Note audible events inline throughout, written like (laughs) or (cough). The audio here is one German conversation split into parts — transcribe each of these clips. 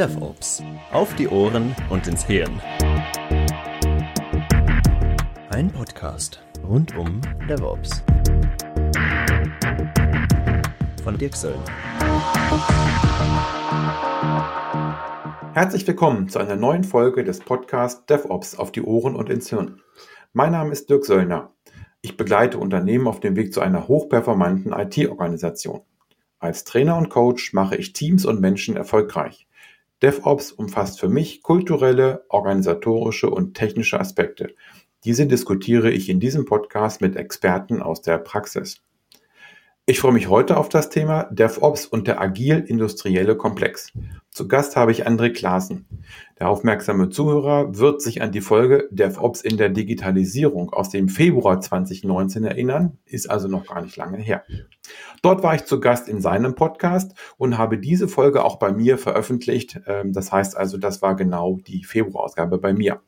DevOps. Auf die Ohren und ins Hirn. Ein Podcast rund um DevOps. Von Dirk Söllner. Herzlich willkommen zu einer neuen Folge des Podcasts DevOps auf die Ohren und ins Hirn. Mein Name ist Dirk Söllner. Ich begleite Unternehmen auf dem Weg zu einer hochperformanten IT-Organisation. Als Trainer und Coach mache ich Teams und Menschen erfolgreich. DevOps umfasst für mich kulturelle, organisatorische und technische Aspekte. Diese diskutiere ich in diesem Podcast mit Experten aus der Praxis. Ich freue mich heute auf das Thema DevOps und der agil-industrielle Komplex. Zu Gast habe ich André Klaassen. Der aufmerksame Zuhörer wird sich an die Folge DevOps in der Digitalisierung aus dem Februar 2019 erinnern, ist also noch gar nicht lange her. Dort war ich zu Gast in seinem Podcast und habe diese Folge auch bei mir veröffentlicht. Ähm, das heißt also, das war genau die Februarausgabe bei mir.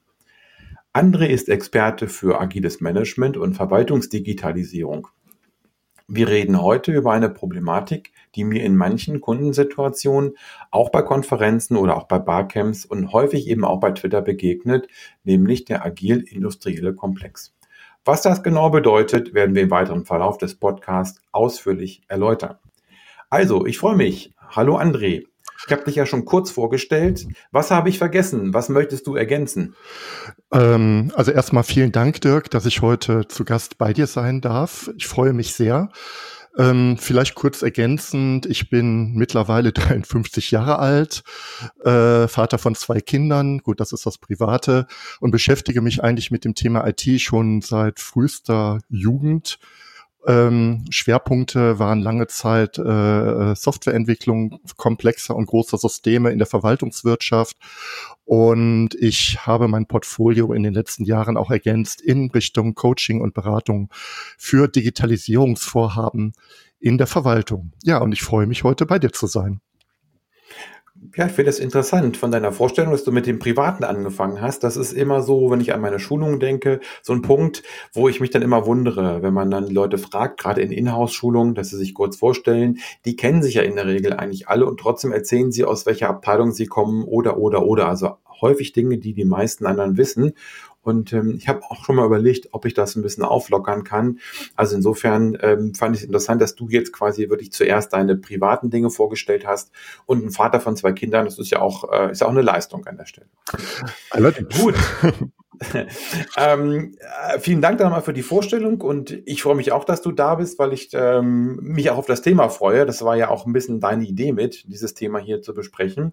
André ist Experte für agiles Management und Verwaltungsdigitalisierung. Wir reden heute über eine Problematik, die mir in manchen Kundensituationen, auch bei Konferenzen oder auch bei Barcamps und häufig eben auch bei Twitter begegnet, nämlich der agil-industrielle Komplex. Was das genau bedeutet, werden wir im weiteren Verlauf des Podcasts ausführlich erläutern. Also, ich freue mich. Hallo André. Ich habe dich ja schon kurz vorgestellt. Was habe ich vergessen? Was möchtest du ergänzen? Ähm, also erstmal vielen Dank, Dirk, dass ich heute zu Gast bei dir sein darf. Ich freue mich sehr. Ähm, vielleicht kurz ergänzend, ich bin mittlerweile (laughs) 53 Jahre alt, äh, Vater von zwei Kindern, gut, das ist das Private, und beschäftige mich eigentlich mit dem Thema IT schon seit frühester Jugend. Ähm, Schwerpunkte waren lange Zeit äh, Softwareentwicklung komplexer und großer Systeme in der Verwaltungswirtschaft. Und ich habe mein Portfolio in den letzten Jahren auch ergänzt in Richtung Coaching und Beratung für Digitalisierungsvorhaben in der Verwaltung. Ja, und ich freue mich heute bei dir zu sein ja, ich finde es interessant von deiner Vorstellung, dass du mit dem Privaten angefangen hast. Das ist immer so, wenn ich an meine Schulungen denke, so ein Punkt, wo ich mich dann immer wundere, wenn man dann Leute fragt, gerade in Inhouse-Schulungen, dass sie sich kurz vorstellen. Die kennen sich ja in der Regel eigentlich alle und trotzdem erzählen sie, aus welcher Abteilung sie kommen oder, oder, oder. Also häufig Dinge, die die meisten anderen wissen. Und ähm, ich habe auch schon mal überlegt, ob ich das ein bisschen auflockern kann. Also insofern ähm, fand ich es interessant, dass du jetzt quasi wirklich zuerst deine privaten Dinge vorgestellt hast und ein Vater von zwei Kindern, das ist ja auch, äh, ist ja auch eine Leistung an der Stelle. Allerdings. Gut. (laughs) ähm, äh, vielen Dank dann mal für die Vorstellung und ich freue mich auch, dass du da bist, weil ich ähm, mich auch auf das Thema freue. Das war ja auch ein bisschen deine Idee mit, dieses Thema hier zu besprechen.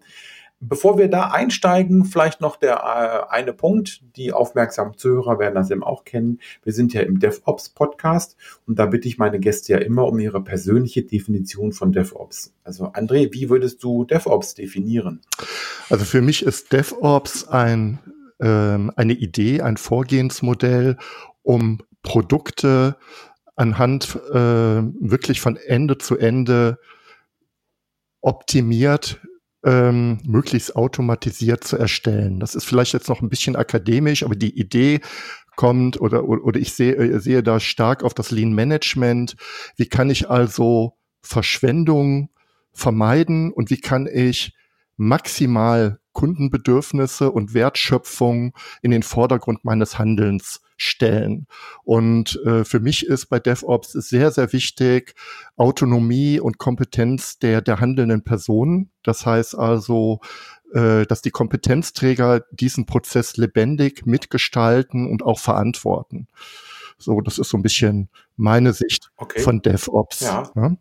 Bevor wir da einsteigen, vielleicht noch der äh, eine Punkt. Die aufmerksamen Zuhörer werden das eben auch kennen. Wir sind ja im DevOps Podcast und da bitte ich meine Gäste ja immer um ihre persönliche Definition von DevOps. Also André, wie würdest du DevOps definieren? Also für mich ist DevOps ein, ähm, eine Idee, ein Vorgehensmodell, um Produkte anhand äh, wirklich von Ende zu Ende optimiert ähm, möglichst automatisiert zu erstellen. Das ist vielleicht jetzt noch ein bisschen akademisch, aber die Idee kommt oder, oder ich sehe, äh, sehe da stark auf das Lean Management. Wie kann ich also Verschwendung vermeiden und wie kann ich maximal Kundenbedürfnisse und Wertschöpfung in den Vordergrund meines Handelns stellen. Und äh, für mich ist bei DevOps sehr, sehr wichtig Autonomie und Kompetenz der, der handelnden Personen. Das heißt also, äh, dass die Kompetenzträger diesen Prozess lebendig mitgestalten und auch verantworten. So, das ist so ein bisschen meine Sicht okay. von DevOps. Ja. ja.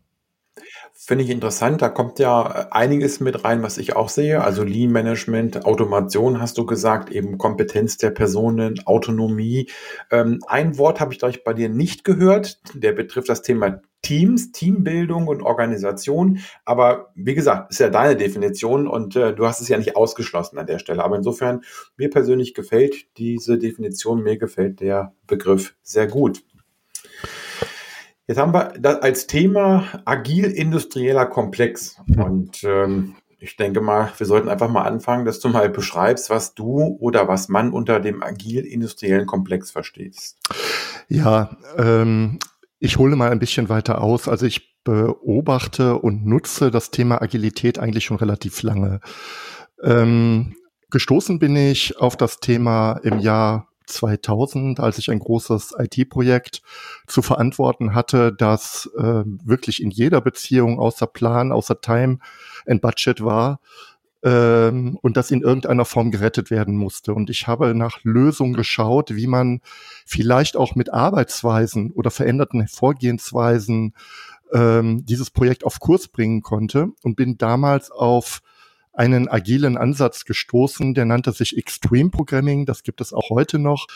Finde ich interessant. Da kommt ja äh, einiges mit rein, was ich auch sehe. Also Lean Management, Automation hast du gesagt, eben Kompetenz der Personen, Autonomie. Ähm, ein Wort habe ich gleich bei dir nicht gehört. Der betrifft das Thema Teams, Teambildung und Organisation. Aber wie gesagt, ist ja deine Definition und äh, du hast es ja nicht ausgeschlossen an der Stelle. Aber insofern, mir persönlich gefällt diese Definition, mir gefällt der Begriff sehr gut. Jetzt haben wir als Thema agil-industrieller Komplex. Mhm. Und ähm, ich denke mal, wir sollten einfach mal anfangen, dass du mal beschreibst, was du oder was man unter dem agil-industriellen Komplex verstehst. Ja, ähm, ich hole mal ein bisschen weiter aus. Also ich beobachte und nutze das Thema Agilität eigentlich schon relativ lange. Ähm, gestoßen bin ich auf das Thema im Jahr 2000, als ich ein großes IT-Projekt zu verantworten hatte, das äh, wirklich in jeder Beziehung außer Plan, außer Time and Budget war ähm, und das in irgendeiner Form gerettet werden musste. Und ich habe nach Lösungen geschaut, wie man vielleicht auch mit Arbeitsweisen oder veränderten Vorgehensweisen ähm, dieses Projekt auf Kurs bringen konnte und bin damals auf einen agilen Ansatz gestoßen, der nannte sich Extreme Programming, das gibt es auch heute noch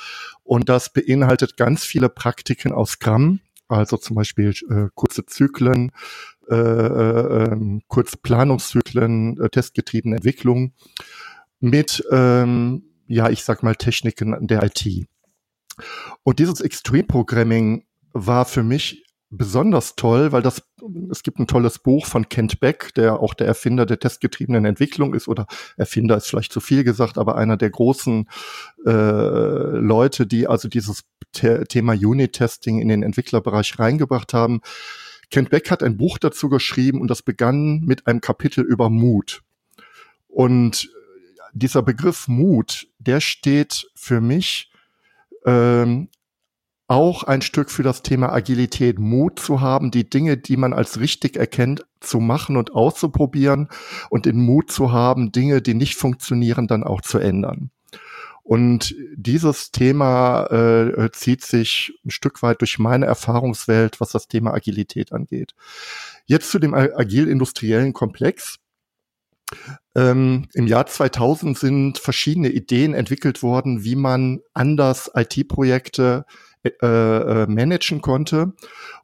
und das beinhaltet ganz viele Praktiken aus Scrum, also zum Beispiel äh, kurze Zyklen, äh, äh, kurze Planungszyklen, äh, testgetriebene Entwicklung mit, ähm, ja, ich sag mal Techniken der IT. Und dieses Extreme Programming war für mich besonders toll, weil das, es gibt ein tolles Buch von Kent Beck, der auch der Erfinder der testgetriebenen Entwicklung ist, oder Erfinder ist vielleicht zu viel gesagt, aber einer der großen äh, Leute, die also dieses The Thema Unit-Testing in den Entwicklerbereich reingebracht haben. Kent Beck hat ein Buch dazu geschrieben und das begann mit einem Kapitel über Mut. Und dieser Begriff Mut, der steht für mich ähm, auch ein Stück für das Thema Agilität, Mut zu haben, die Dinge, die man als richtig erkennt, zu machen und auszuprobieren und den Mut zu haben, Dinge, die nicht funktionieren, dann auch zu ändern. Und dieses Thema äh, zieht sich ein Stück weit durch meine Erfahrungswelt, was das Thema Agilität angeht. Jetzt zu dem agil-industriellen Komplex. Ähm, Im Jahr 2000 sind verschiedene Ideen entwickelt worden, wie man anders IT-Projekte äh, äh, managen konnte.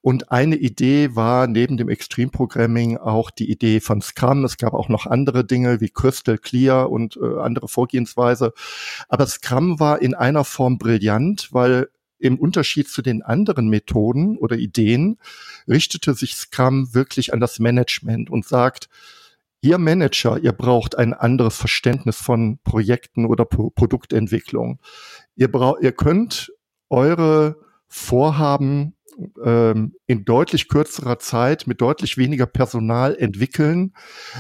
Und eine Idee war neben dem Extreme Programming auch die Idee von Scrum. Es gab auch noch andere Dinge wie Crystal Clear und äh, andere Vorgehensweise. Aber Scrum war in einer Form brillant, weil im Unterschied zu den anderen Methoden oder Ideen richtete sich Scrum wirklich an das Management und sagt, Ihr Manager, ihr braucht ein anderes Verständnis von Projekten oder Pro Produktentwicklung. Ihr braucht, ihr könnt eure Vorhaben ähm, in deutlich kürzerer Zeit mit deutlich weniger Personal entwickeln,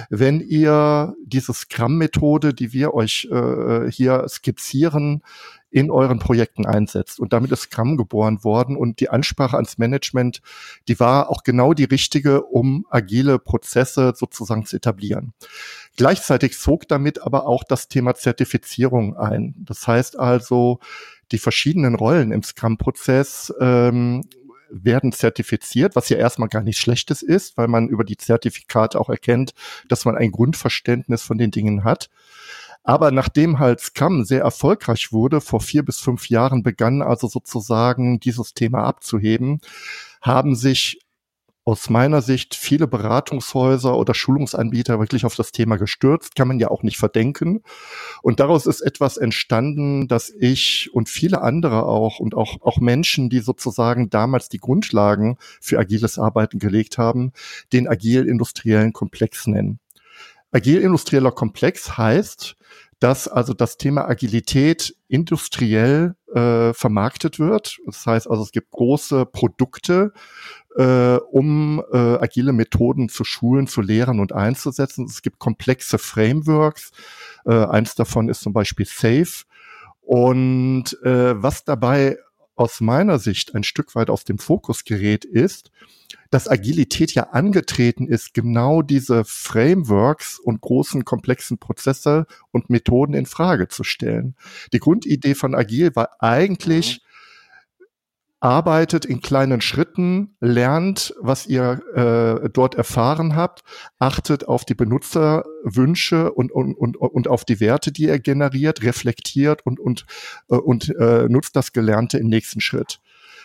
wenn ihr diese Scrum-Methode, die wir euch äh, hier skizzieren, in euren Projekten einsetzt. Und damit ist Scrum geboren worden und die Ansprache ans Management, die war auch genau die richtige, um agile Prozesse sozusagen zu etablieren. Gleichzeitig zog damit aber auch das Thema Zertifizierung ein. Das heißt also, die verschiedenen Rollen im Scrum-Prozess ähm, werden zertifiziert, was ja erstmal gar nichts Schlechtes ist, weil man über die Zertifikate auch erkennt, dass man ein Grundverständnis von den Dingen hat. Aber nachdem halt Scrum sehr erfolgreich wurde, vor vier bis fünf Jahren begann also sozusagen dieses Thema abzuheben, haben sich aus meiner Sicht viele Beratungshäuser oder Schulungsanbieter wirklich auf das Thema gestürzt, kann man ja auch nicht verdenken. Und daraus ist etwas entstanden, dass ich und viele andere auch und auch, auch Menschen, die sozusagen damals die Grundlagen für agiles Arbeiten gelegt haben, den agil-industriellen Komplex nennen. Agil-industrieller Komplex heißt, dass also das Thema Agilität industriell äh, vermarktet wird. Das heißt also, es gibt große Produkte, äh, um äh, agile Methoden zu schulen, zu lehren und einzusetzen. Es gibt komplexe Frameworks. Äh, eins davon ist zum Beispiel Safe. Und äh, was dabei aus meiner Sicht ein Stück weit aus dem Fokus gerät, ist, dass Agilität ja angetreten ist, genau diese Frameworks und großen komplexen Prozesse und Methoden in Frage zu stellen. Die Grundidee von Agil war eigentlich, arbeitet in kleinen Schritten, lernt, was ihr äh, dort erfahren habt, achtet auf die Benutzerwünsche und, und, und, und auf die Werte, die er generiert, reflektiert und, und, äh, und äh, nutzt das Gelernte im nächsten Schritt.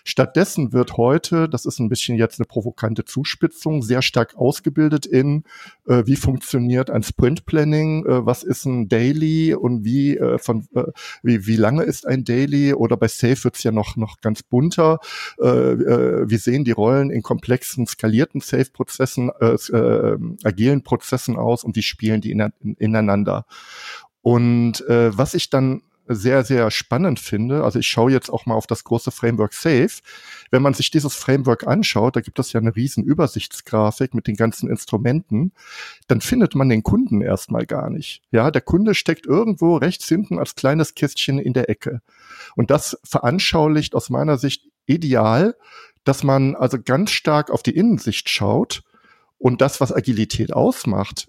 Stattdessen wird heute, das ist ein bisschen jetzt eine provokante Zuspitzung, sehr stark ausgebildet in, äh, wie funktioniert ein Sprint Planning, äh, was ist ein Daily und wie, äh, von, äh, wie, wie lange ist ein Daily oder bei Safe wird's ja noch, noch ganz bunter. Äh, äh, wie sehen die Rollen in komplexen, skalierten Safe-Prozessen, agilen Prozessen aus und wie spielen die in, in, ineinander. Und äh, was ich dann sehr, sehr spannend finde, also ich schaue jetzt auch mal auf das große Framework Safe. Wenn man sich dieses Framework anschaut, da gibt es ja eine riesen Übersichtsgrafik mit den ganzen Instrumenten, dann findet man den Kunden erstmal gar nicht. Ja, der Kunde steckt irgendwo rechts hinten als kleines Kästchen in der Ecke. Und das veranschaulicht aus meiner Sicht ideal, dass man also ganz stark auf die Innensicht schaut und das, was Agilität ausmacht,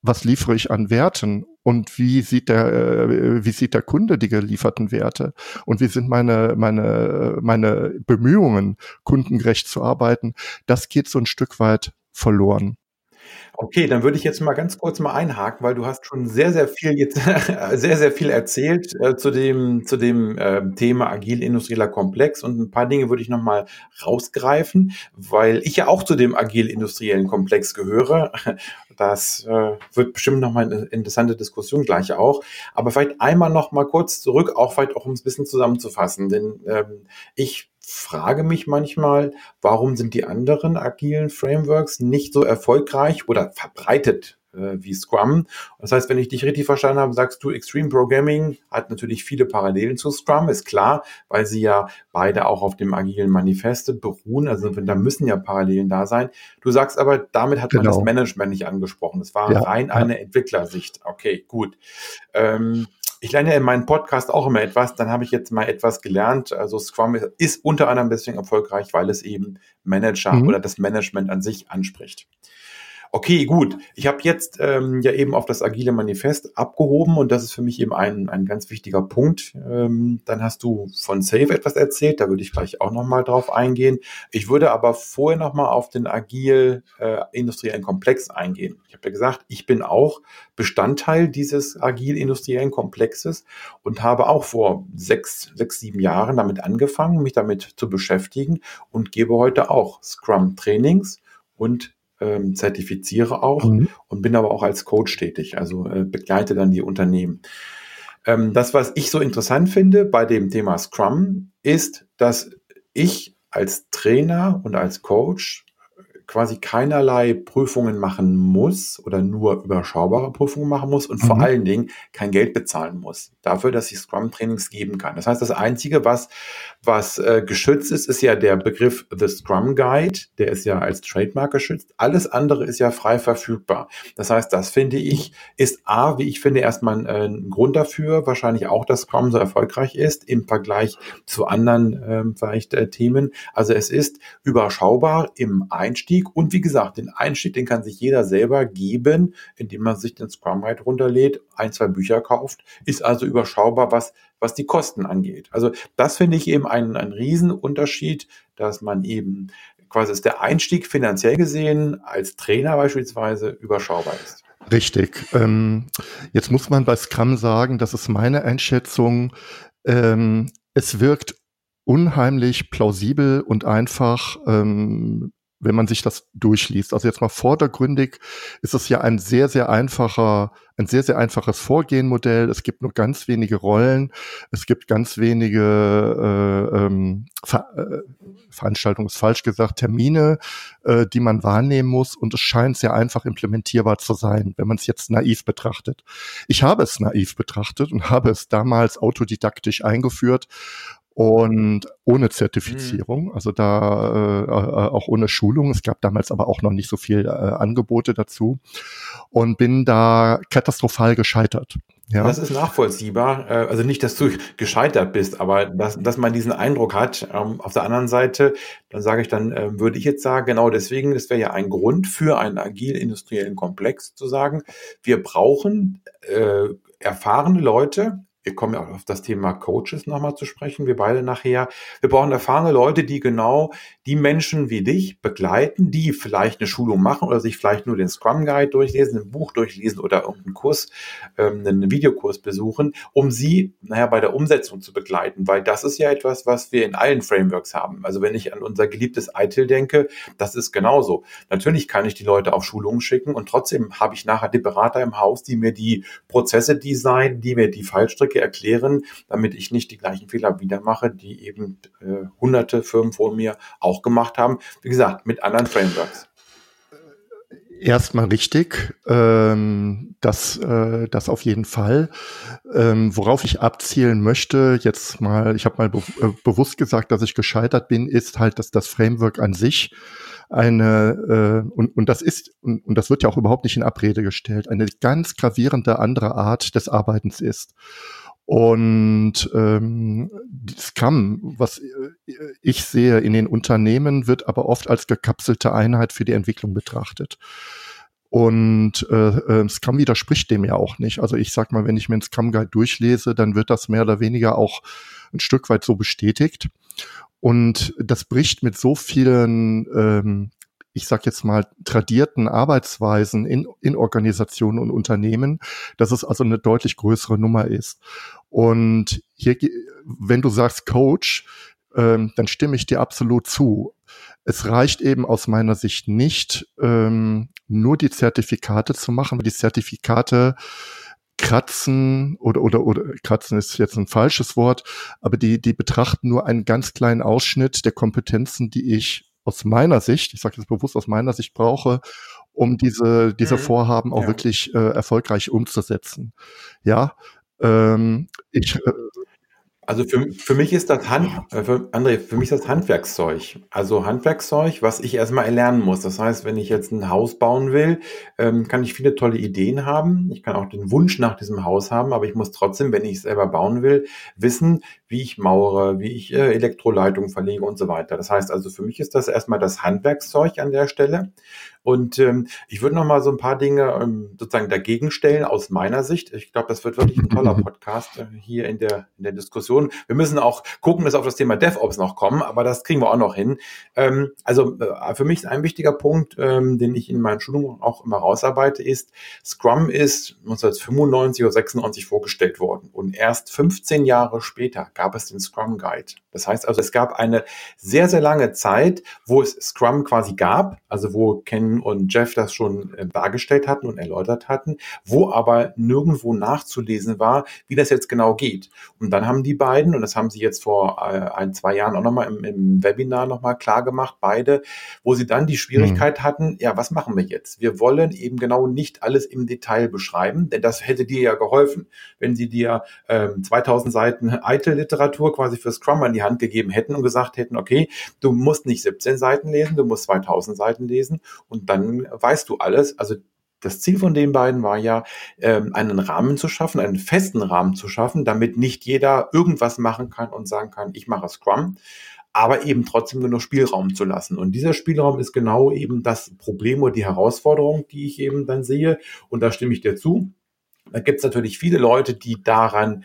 was liefere ich an Werten und wie sieht der, äh, wie sieht der Kunde die gelieferten Werte und wie sind meine, meine, meine Bemühungen, kundengerecht zu arbeiten, das geht so ein Stück weit verloren. Okay, dann würde ich jetzt mal ganz kurz mal einhaken, weil du hast schon sehr, sehr viel jetzt (laughs) sehr, sehr viel erzählt äh, zu dem, zu dem äh, Thema agil industrieller Komplex und ein paar Dinge würde ich noch mal rausgreifen, weil ich ja auch zu dem agil industriellen Komplex gehöre. (laughs) Das äh, wird bestimmt noch mal eine interessante Diskussion gleich auch. Aber vielleicht einmal noch mal kurz zurück, auch vielleicht auch um es ein bisschen zusammenzufassen, denn ähm, ich frage mich manchmal, warum sind die anderen agilen Frameworks nicht so erfolgreich oder verbreitet äh, wie Scrum. Das heißt, wenn ich dich richtig verstanden habe, sagst du, Extreme Programming hat natürlich viele Parallelen zu Scrum, ist klar, weil sie ja beide auch auf dem agilen Manifeste beruhen. Also da müssen ja Parallelen da sein. Du sagst aber, damit hat genau. man das genau. Management nicht angesprochen. Es war ja, rein eine Entwicklersicht. Okay, gut. Ähm, ich lerne ja in meinem Podcast auch immer etwas, dann habe ich jetzt mal etwas gelernt. Also Scrum ist unter anderem deswegen erfolgreich, weil es eben Manager mhm. oder das Management an sich anspricht. Okay, gut. Ich habe jetzt ähm, ja eben auf das agile Manifest abgehoben und das ist für mich eben ein, ein ganz wichtiger Punkt. Ähm, dann hast du von Safe etwas erzählt, da würde ich gleich auch nochmal drauf eingehen. Ich würde aber vorher nochmal auf den agil äh, industriellen Komplex eingehen. Ich habe ja gesagt, ich bin auch Bestandteil dieses agil industriellen Komplexes und habe auch vor sechs, sechs, sieben Jahren damit angefangen, mich damit zu beschäftigen und gebe heute auch Scrum Trainings und ähm, zertifiziere auch mhm. und bin aber auch als Coach tätig, also äh, begleite dann die Unternehmen. Ähm, das, was ich so interessant finde bei dem Thema Scrum, ist, dass ich als Trainer und als Coach quasi keinerlei Prüfungen machen muss oder nur überschaubare Prüfungen machen muss und mhm. vor allen Dingen kein Geld bezahlen muss dafür, dass ich Scrum-Trainings geben kann. Das heißt, das Einzige, was, was äh, geschützt ist, ist ja der Begriff The Scrum Guide. Der ist ja als Trademark geschützt. Alles andere ist ja frei verfügbar. Das heißt, das finde ich, ist A, wie ich finde, erstmal ein, ein Grund dafür, wahrscheinlich auch, dass Scrum so erfolgreich ist im Vergleich zu anderen ähm, vielleicht äh, Themen. Also es ist überschaubar im Einstieg Einstieg. Und wie gesagt, den Einstieg, den kann sich jeder selber geben, indem man sich den Scrum Guide runterlädt, ein, zwei Bücher kauft, ist also überschaubar, was, was die Kosten angeht. Also das finde ich eben einen, einen Riesenunterschied, dass man eben quasi ist der Einstieg finanziell gesehen als Trainer beispielsweise überschaubar ist. Richtig. Ähm, jetzt muss man bei Scrum sagen, das ist meine Einschätzung. Ähm, es wirkt unheimlich plausibel und einfach, ähm, wenn man sich das durchliest. Also jetzt mal vordergründig ist es ja ein sehr, sehr einfacher, ein sehr, sehr einfaches Vorgehenmodell. Es gibt nur ganz wenige Rollen. Es gibt ganz wenige äh, ähm, Ver äh, Veranstaltungen, ist falsch gesagt, Termine, äh, die man wahrnehmen muss. Und es scheint sehr einfach implementierbar zu sein, wenn man es jetzt naiv betrachtet. Ich habe es naiv betrachtet und habe es damals autodidaktisch eingeführt und ohne Zertifizierung, mhm. also da äh, auch ohne Schulung. Es gab damals aber auch noch nicht so viel äh, Angebote dazu und bin da katastrophal gescheitert. Ja. Das ist nachvollziehbar. Äh, also nicht, dass du gescheitert bist, aber dass, dass man diesen Eindruck hat. Ähm, auf der anderen Seite, dann sage ich dann, äh, würde ich jetzt sagen, genau deswegen, das wäre ja ein Grund für einen agil-industriellen Komplex zu sagen, wir brauchen äh, erfahrene Leute, wir kommen ja auch auf das Thema Coaches nochmal zu sprechen, wir beide nachher. Wir brauchen erfahrene Leute, die genau die Menschen wie dich begleiten, die vielleicht eine Schulung machen oder sich vielleicht nur den Scrum Guide durchlesen, ein Buch durchlesen oder irgendeinen Kurs, ähm, einen Videokurs besuchen, um sie, naja, bei der Umsetzung zu begleiten, weil das ist ja etwas, was wir in allen Frameworks haben. Also wenn ich an unser geliebtes ITIL denke, das ist genauso. Natürlich kann ich die Leute auf Schulungen schicken und trotzdem habe ich nachher die Berater im Haus, die mir die Prozesse designen, die mir die Fallstricke erklären, damit ich nicht die gleichen Fehler wieder mache, die eben äh, hunderte Firmen vor mir auch gemacht haben. Wie gesagt, mit anderen Frameworks. Erstmal richtig, ähm, das, äh, das auf jeden Fall. Ähm, worauf ich abzielen möchte, jetzt mal, ich habe mal be äh, bewusst gesagt, dass ich gescheitert bin, ist halt, dass das Framework an sich eine, äh, und, und das ist, und, und das wird ja auch überhaupt nicht in Abrede gestellt, eine ganz gravierende andere Art des Arbeitens ist. Und ähm, Scrum, was ich sehe in den Unternehmen, wird aber oft als gekapselte Einheit für die Entwicklung betrachtet. Und äh, äh, Scrum widerspricht dem ja auch nicht. Also ich sag mal, wenn ich mir einen Scrum Guide durchlese, dann wird das mehr oder weniger auch ein Stück weit so bestätigt. Und das bricht mit so vielen ähm, ich sage jetzt mal, tradierten Arbeitsweisen in, in Organisationen und Unternehmen, dass es also eine deutlich größere Nummer ist. Und hier, wenn du sagst Coach, ähm, dann stimme ich dir absolut zu. Es reicht eben aus meiner Sicht nicht, ähm, nur die Zertifikate zu machen, weil die Zertifikate kratzen oder, oder, oder kratzen ist jetzt ein falsches Wort, aber die, die betrachten nur einen ganz kleinen Ausschnitt der Kompetenzen, die ich aus meiner Sicht, ich sage jetzt bewusst aus meiner Sicht brauche, um diese, diese mhm. Vorhaben auch ja. wirklich äh, erfolgreich umzusetzen. Ja, ähm, ich, äh, also für, für mich ist das Hand, äh, für, André, für mich ist das Handwerkszeug. Also Handwerkszeug, was ich erstmal erlernen muss. Das heißt, wenn ich jetzt ein Haus bauen will, ähm, kann ich viele tolle Ideen haben. Ich kann auch den Wunsch nach diesem Haus haben, aber ich muss trotzdem, wenn ich es selber bauen will, wissen, wie ich mauere, wie ich äh, Elektroleitungen verlege und so weiter. Das heißt also, für mich ist das erstmal das Handwerkszeug an der Stelle. Und ähm, ich würde noch mal so ein paar Dinge ähm, sozusagen dagegen stellen aus meiner Sicht. Ich glaube, das wird wirklich ein toller (laughs) Podcast äh, hier in der, in der Diskussion. Wir müssen auch gucken, dass auf das Thema DevOps noch kommen, aber das kriegen wir auch noch hin. Ähm, also äh, für mich ist ein wichtiger Punkt, ähm, den ich in meinen Schulungen auch immer rausarbeite, ist, Scrum ist 1995 oder 96 vorgestellt worden und erst 15 Jahre später gab es den Scrum Guide. Das heißt also, es gab eine sehr, sehr lange Zeit, wo es Scrum quasi gab, also wo Ken und Jeff das schon äh, dargestellt hatten und erläutert hatten, wo aber nirgendwo nachzulesen war, wie das jetzt genau geht. Und dann haben die beiden, und das haben sie jetzt vor äh, ein, zwei Jahren auch nochmal im, im Webinar nochmal klar gemacht, beide, wo sie dann die Schwierigkeit mhm. hatten, ja, was machen wir jetzt? Wir wollen eben genau nicht alles im Detail beschreiben, denn das hätte dir ja geholfen, wenn sie dir ähm, 2000 Seiten Eitel-Literatur quasi für Scrum an die Hand gegeben hätten und gesagt hätten, okay, du musst nicht 17 Seiten lesen, du musst 2000 Seiten lesen und und dann weißt du alles. Also das Ziel von den beiden war ja, ähm, einen Rahmen zu schaffen, einen festen Rahmen zu schaffen, damit nicht jeder irgendwas machen kann und sagen kann, ich mache Scrum, aber eben trotzdem genug Spielraum zu lassen. Und dieser Spielraum ist genau eben das Problem oder die Herausforderung, die ich eben dann sehe. Und da stimme ich dir zu. Da gibt es natürlich viele Leute, die daran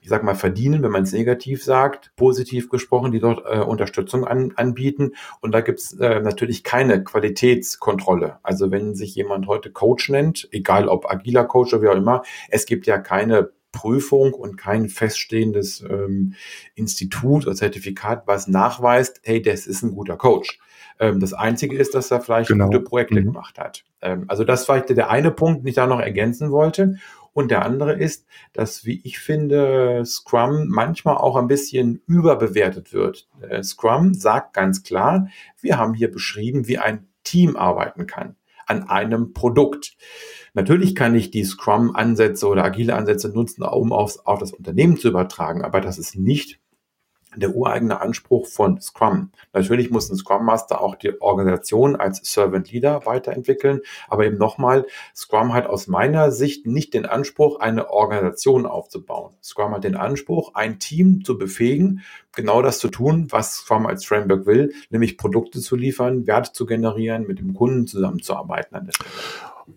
ich sag mal, verdienen, wenn man es negativ sagt, positiv gesprochen, die dort äh, Unterstützung an, anbieten. Und da gibt's äh, natürlich keine Qualitätskontrolle. Also wenn sich jemand heute Coach nennt, egal ob agiler Coach oder wie auch immer, es gibt ja keine Prüfung und kein feststehendes ähm, Institut oder Zertifikat, was nachweist, hey, das ist ein guter Coach. Ähm, das Einzige ist, dass er vielleicht genau. gute Projekte mhm. gemacht hat. Ähm, also das war der eine Punkt, den ich da noch ergänzen wollte. Und der andere ist, dass, wie ich finde, Scrum manchmal auch ein bisschen überbewertet wird. Äh, Scrum sagt ganz klar, wir haben hier beschrieben, wie ein Team arbeiten kann an einem Produkt. Natürlich kann ich die Scrum-Ansätze oder agile Ansätze nutzen, um aufs, auf das Unternehmen zu übertragen, aber das ist nicht der ureigene Anspruch von Scrum. Natürlich muss ein Scrum Master auch die Organisation als Servant Leader weiterentwickeln, aber eben nochmal, Scrum hat aus meiner Sicht nicht den Anspruch, eine Organisation aufzubauen. Scrum hat den Anspruch, ein Team zu befähigen, genau das zu tun, was Scrum als Framework will, nämlich Produkte zu liefern, Werte zu generieren, mit dem Kunden zusammenzuarbeiten.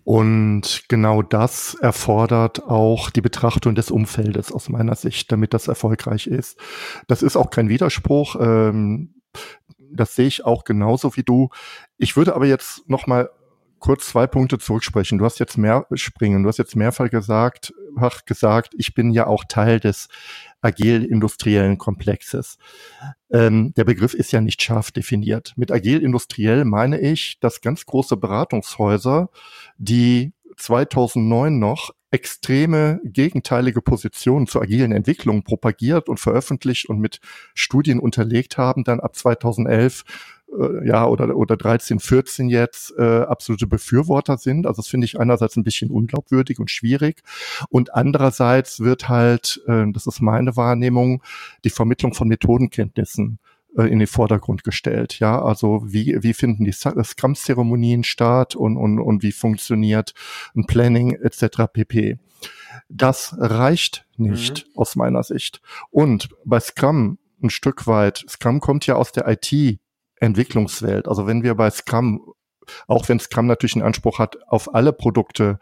Und genau das erfordert auch die Betrachtung des Umfeldes aus meiner Sicht, damit das erfolgreich ist. Das ist auch kein Widerspruch. Ähm, das sehe ich auch genauso wie du. Ich würde aber jetzt noch mal kurz zwei Punkte zurücksprechen. Du hast jetzt mehr springen. Du hast jetzt mehrfach gesagt, gesagt, ich bin ja auch Teil des agil-industriellen Komplexes. Ähm, der Begriff ist ja nicht scharf definiert. Mit agil-industriell meine ich, dass ganz große Beratungshäuser, die 2009 noch extreme gegenteilige Positionen zur agilen Entwicklung propagiert und veröffentlicht und mit Studien unterlegt haben, dann ab 2011 äh, ja, oder, oder 13, 14 jetzt äh, absolute Befürworter sind. Also das finde ich einerseits ein bisschen unglaubwürdig und schwierig. Und andererseits wird halt, äh, das ist meine Wahrnehmung, die Vermittlung von Methodenkenntnissen äh, in den Vordergrund gestellt. Ja, also wie, wie finden die Scrum-Zeremonien statt und, und, und wie funktioniert ein Planning etc. pp. Das reicht nicht mhm. aus meiner Sicht. Und bei Scrum ein Stück weit, Scrum kommt ja aus der IT-Entwicklungswelt. Also wenn wir bei Scrum, auch wenn Scrum natürlich einen Anspruch hat, auf alle Produkte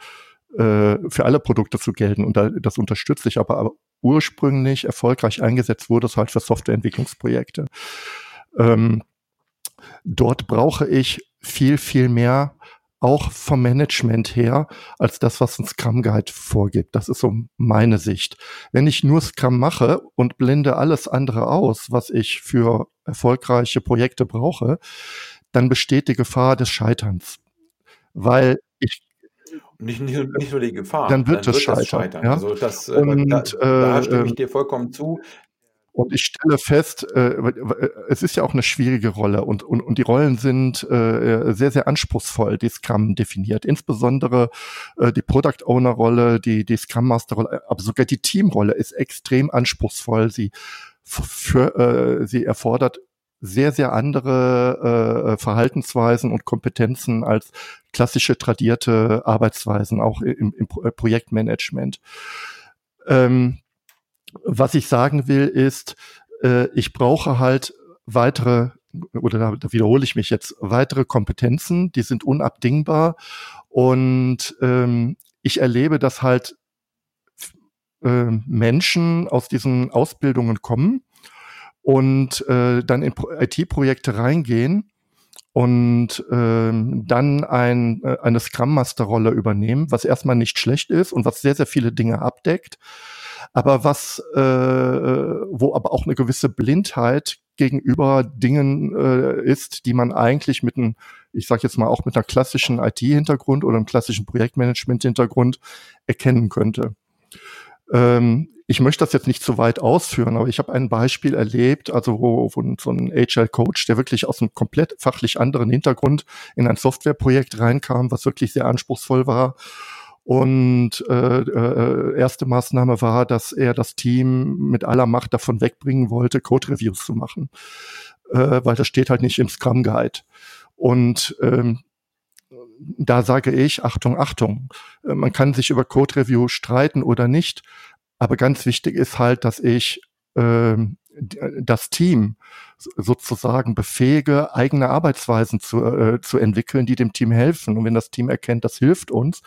äh, für alle Produkte zu gelten und das unterstütze ich, aber ursprünglich erfolgreich eingesetzt wurde es halt für Softwareentwicklungsprojekte. Ähm, dort brauche ich viel, viel mehr auch vom Management her als das, was ein Scrum Guide vorgibt. Das ist so meine Sicht. Wenn ich nur Scrum mache und blende alles andere aus, was ich für erfolgreiche Projekte brauche, dann besteht die Gefahr des Scheiterns. Weil ich nicht, nicht, nicht nur die Gefahr, dann wird, dann es, wird scheitern, scheitern. Ja? Also das, äh, und, da, da äh, stimme ich dir vollkommen zu. Und ich stelle fest, äh, es ist ja auch eine schwierige Rolle und, und, und die Rollen sind äh, sehr, sehr anspruchsvoll, die Scrum definiert. Insbesondere äh, die Product Owner Rolle, die, die Scrum Master Rolle, aber sogar die Teamrolle ist extrem anspruchsvoll. Sie, für, äh, sie erfordert sehr, sehr andere äh, Verhaltensweisen und Kompetenzen als klassische tradierte Arbeitsweisen, auch im, im Projektmanagement. Ähm, was ich sagen will, ist, äh, ich brauche halt weitere, oder da, da wiederhole ich mich jetzt, weitere Kompetenzen, die sind unabdingbar. Und ähm, ich erlebe, dass halt äh, Menschen aus diesen Ausbildungen kommen und äh, dann in IT-Projekte reingehen und ähm, dann ein, äh, eine Scrum Master Rolle übernehmen, was erstmal nicht schlecht ist und was sehr sehr viele Dinge abdeckt, aber was äh, wo aber auch eine gewisse Blindheit gegenüber Dingen äh, ist, die man eigentlich mit einem, ich sage jetzt mal auch mit einer klassischen IT-Hintergrund oder einem klassischen Projektmanagement-Hintergrund erkennen könnte. Ähm, ich möchte das jetzt nicht zu weit ausführen, aber ich habe ein Beispiel erlebt, also wo, wo so ein Agile Coach, der wirklich aus einem komplett fachlich anderen Hintergrund in ein Softwareprojekt reinkam, was wirklich sehr anspruchsvoll war. Und äh, äh, erste Maßnahme war, dass er das Team mit aller Macht davon wegbringen wollte, Code-Reviews zu machen, äh, weil das steht halt nicht im Scrum Guide. Und ähm, da sage ich, Achtung, Achtung, äh, man kann sich über Code Review streiten oder nicht, aber ganz wichtig ist halt, dass ich äh, das Team sozusagen befähige, eigene Arbeitsweisen zu, äh, zu entwickeln, die dem Team helfen. Und wenn das Team erkennt, das hilft uns,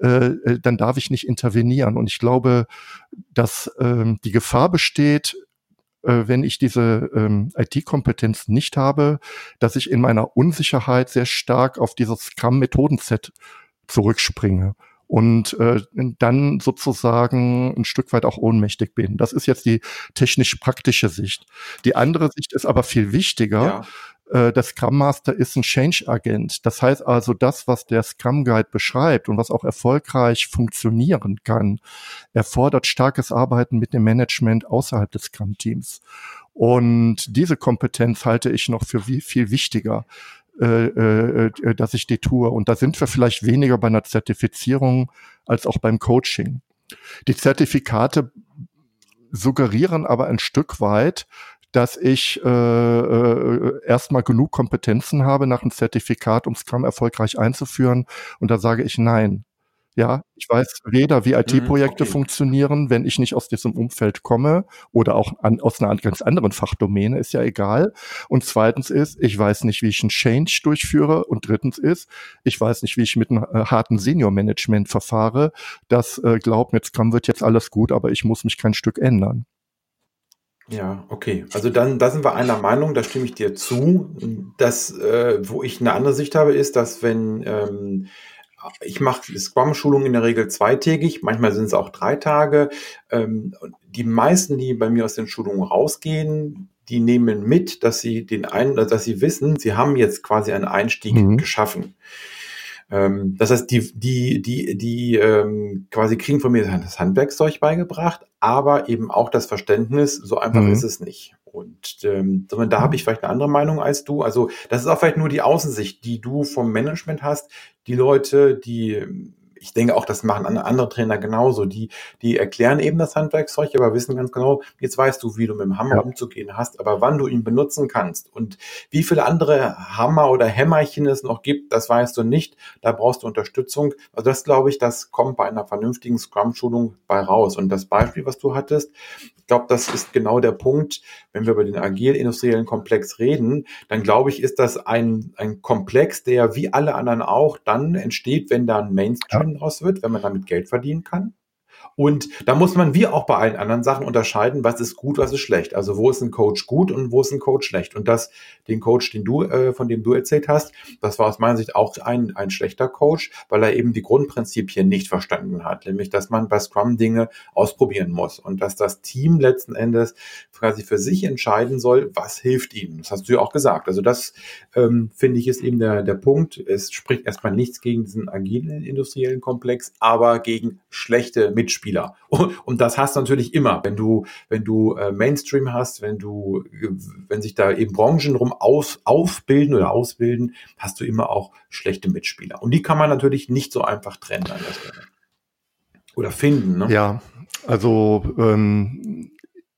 äh, äh dann darf ich nicht intervenieren. Und ich glaube, dass äh, die Gefahr besteht, äh, wenn ich diese ähm, IT-Kompetenz nicht habe, dass ich in meiner Unsicherheit sehr stark auf dieses Scrum-Methodenset zurückspringe und äh, dann sozusagen ein Stück weit auch ohnmächtig bin. Das ist jetzt die technisch-praktische Sicht. Die andere Sicht ist aber viel wichtiger. Ja. Äh, der Scrum Master ist ein Change-Agent. Das heißt also, das, was der Scrum Guide beschreibt und was auch erfolgreich funktionieren kann, erfordert starkes Arbeiten mit dem Management außerhalb des Scrum-Teams. Und diese Kompetenz halte ich noch für viel wichtiger. Äh, äh, äh, dass ich die tue. Und da sind wir vielleicht weniger bei einer Zertifizierung als auch beim Coaching. Die Zertifikate suggerieren aber ein Stück weit, dass ich äh, äh, erstmal genug Kompetenzen habe nach einem Zertifikat, um Scrum erfolgreich einzuführen. Und da sage ich nein. Ja, ich weiß weder, wie IT-Projekte mhm, okay. funktionieren, wenn ich nicht aus diesem Umfeld komme oder auch an, aus einer ganz anderen Fachdomäne, ist ja egal. Und zweitens ist, ich weiß nicht, wie ich einen Change durchführe. Und drittens ist, ich weiß nicht, wie ich mit einem äh, harten Senior-Management verfahre. Das äh, glaubt mir, Scrum wird jetzt alles gut, aber ich muss mich kein Stück ändern. Ja, okay. Also dann, da sind wir einer Meinung, da stimme ich dir zu. Das, äh, wo ich eine andere Sicht habe, ist, dass wenn ähm, ich mache Scrum-Schulungen in der Regel zweitägig, manchmal sind es auch drei Tage. Ähm, die meisten, die bei mir aus den Schulungen rausgehen, die nehmen mit, dass sie den einen, dass sie wissen, sie haben jetzt quasi einen Einstieg mhm. geschaffen. Ähm, das heißt, die, die, die, die ähm, quasi kriegen von mir das Handwerkszeug beigebracht, aber eben auch das Verständnis, so einfach mhm. ist es nicht. Und ähm, da habe ich vielleicht eine andere Meinung als du. Also das ist auch vielleicht nur die Außensicht, die du vom Management hast. Die Leute, die ich denke auch, das machen andere Trainer genauso. Die, die erklären eben das Handwerkszeug, aber wissen ganz genau, jetzt weißt du, wie du mit dem Hammer ja. umzugehen hast, aber wann du ihn benutzen kannst und wie viele andere Hammer oder Hämmerchen es noch gibt, das weißt du nicht. Da brauchst du Unterstützung. Also das glaube ich, das kommt bei einer vernünftigen Scrum-Schulung bei raus. Und das Beispiel, was du hattest, ich glaube, das ist genau der Punkt, wenn wir über den agil-industriellen Komplex reden, dann glaube ich, ist das ein, ein Komplex, der wie alle anderen auch dann entsteht, wenn da ein Mainstream Draus wird, wenn man damit Geld verdienen kann. Und da muss man wie auch bei allen anderen Sachen unterscheiden, was ist gut, was ist schlecht. Also wo ist ein Coach gut und wo ist ein Coach schlecht. Und das, den Coach, den du, äh, von dem du erzählt hast, das war aus meiner Sicht auch ein, ein schlechter Coach, weil er eben die Grundprinzipien nicht verstanden hat. Nämlich, dass man bei Scrum Dinge ausprobieren muss und dass das Team letzten Endes quasi für sich entscheiden soll, was hilft ihm. Das hast du ja auch gesagt. Also das ähm, finde ich ist eben der, der Punkt. Es spricht erstmal nichts gegen diesen agilen industriellen Komplex, aber gegen schlechte Mitspieler. Spieler. (laughs) Und, das hast du natürlich immer, wenn du, wenn du äh, Mainstream hast, wenn du, wenn sich da eben Branchen rum aus, aufbilden oder ausbilden, hast du immer auch schlechte Mitspieler. Und die kann man natürlich nicht so einfach trennen an der Stelle. Oder finden, ne? Ja, also ähm,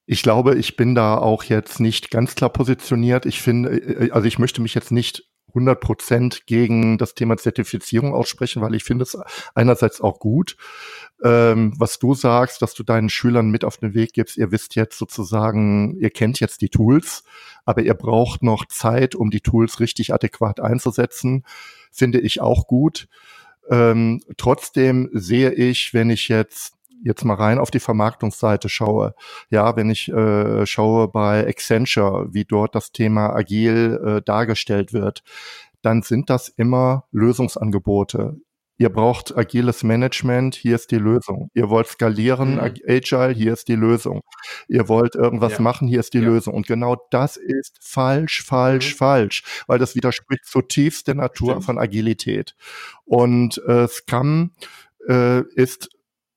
ich glaube, ich bin da auch jetzt nicht ganz klar positioniert. Ich finde, äh, also ich möchte mich jetzt nicht 100 Prozent gegen das Thema Zertifizierung aussprechen, weil ich finde es einerseits auch gut, ähm, was du sagst, dass du deinen Schülern mit auf den Weg gibst. Ihr wisst jetzt sozusagen, ihr kennt jetzt die Tools, aber ihr braucht noch Zeit, um die Tools richtig adäquat einzusetzen. Finde ich auch gut. Ähm, trotzdem sehe ich, wenn ich jetzt jetzt mal rein auf die Vermarktungsseite schaue, ja, wenn ich äh, schaue bei Accenture, wie dort das Thema agil äh, dargestellt wird, dann sind das immer Lösungsangebote. Ihr braucht agiles Management, hier ist die Lösung. Ihr wollt skalieren, mhm. agile, hier ist die Lösung. Ihr wollt irgendwas ja. machen, hier ist die ja. Lösung. Und genau das ist falsch, falsch, mhm. falsch, weil das widerspricht zutiefst der Natur Stimmt. von Agilität. Und äh, Scrum äh, ist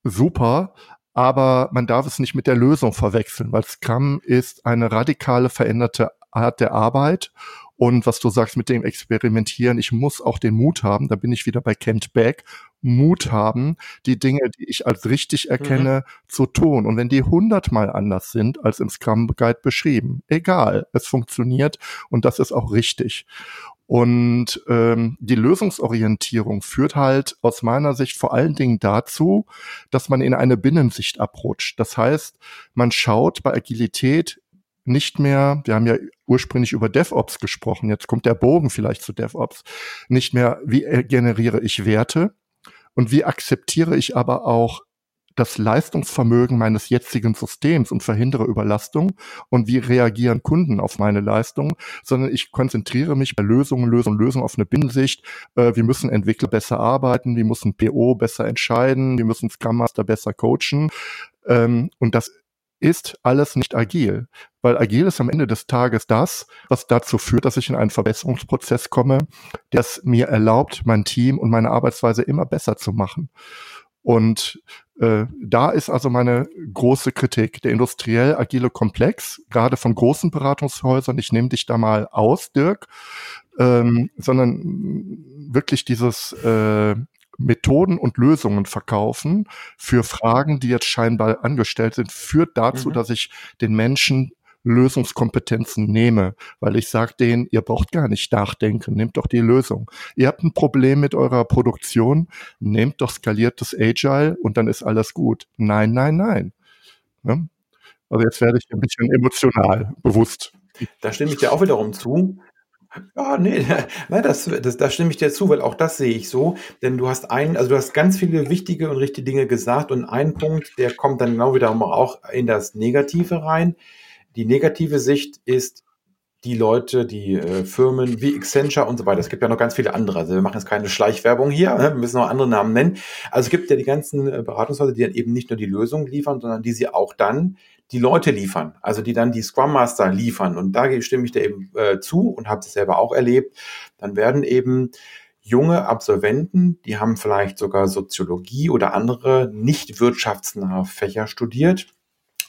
super, aber man darf es nicht mit der Lösung verwechseln, weil Scrum ist eine radikale veränderte Art der Arbeit. Und was du sagst mit dem Experimentieren, ich muss auch den Mut haben, da bin ich wieder bei Kent Beck, Mut haben, die Dinge, die ich als richtig erkenne, mhm. zu tun. Und wenn die hundertmal anders sind als im Scrum Guide beschrieben, egal, es funktioniert und das ist auch richtig. Und ähm, die Lösungsorientierung führt halt aus meiner Sicht vor allen Dingen dazu, dass man in eine Binnensicht abrutscht. Das heißt, man schaut bei Agilität nicht mehr, wir haben ja ursprünglich über DevOps gesprochen, jetzt kommt der Bogen vielleicht zu DevOps, nicht mehr, wie generiere ich Werte und wie akzeptiere ich aber auch das Leistungsvermögen meines jetzigen Systems und verhindere Überlastung und wie reagieren Kunden auf meine Leistung, sondern ich konzentriere mich bei Lösungen, Lösungen, Lösungen auf eine Binnensicht. Äh, wir müssen Entwickler besser arbeiten, wir müssen PO besser entscheiden, wir müssen Scrum Master besser coachen. Ähm, und das ist alles nicht agil, weil agil ist am Ende des Tages das, was dazu führt, dass ich in einen Verbesserungsprozess komme, der es mir erlaubt, mein Team und meine Arbeitsweise immer besser zu machen. Und äh, da ist also meine große Kritik. Der industriell agile Komplex, gerade von großen Beratungshäusern, ich nehme dich da mal aus, Dirk, ähm, sondern wirklich dieses äh, Methoden und Lösungen verkaufen für Fragen, die jetzt scheinbar angestellt sind, führt dazu, mhm. dass ich den Menschen Lösungskompetenzen nehme, weil ich sage denen, ihr braucht gar nicht nachdenken, nehmt doch die Lösung. Ihr habt ein Problem mit eurer Produktion, nehmt doch skaliertes Agile und dann ist alles gut. Nein, nein, nein. Ne? Also jetzt werde ich ein bisschen emotional bewusst. Da stimme ich dir auch wiederum zu. Ja, nee, (laughs) nein, das, das, da stimme ich dir zu, weil auch das sehe ich so. Denn du hast einen, also du hast ganz viele wichtige und richtige Dinge gesagt und ein Punkt, der kommt dann genau wieder auch in das Negative rein. Die negative Sicht ist, die Leute, die äh, Firmen wie Accenture und so weiter. Es gibt ja noch ganz viele andere. Also wir machen jetzt keine Schleichwerbung hier, ne? wir müssen noch andere Namen nennen. Also es gibt ja die ganzen äh, Beratungshäuser, die dann eben nicht nur die Lösung liefern, sondern die sie auch dann die Leute liefern, also die dann die Scrum Master liefern. Und da stimme ich dir eben äh, zu und habe das selber auch erlebt. Dann werden eben junge Absolventen, die haben vielleicht sogar Soziologie oder andere nicht wirtschaftsnahe Fächer studiert,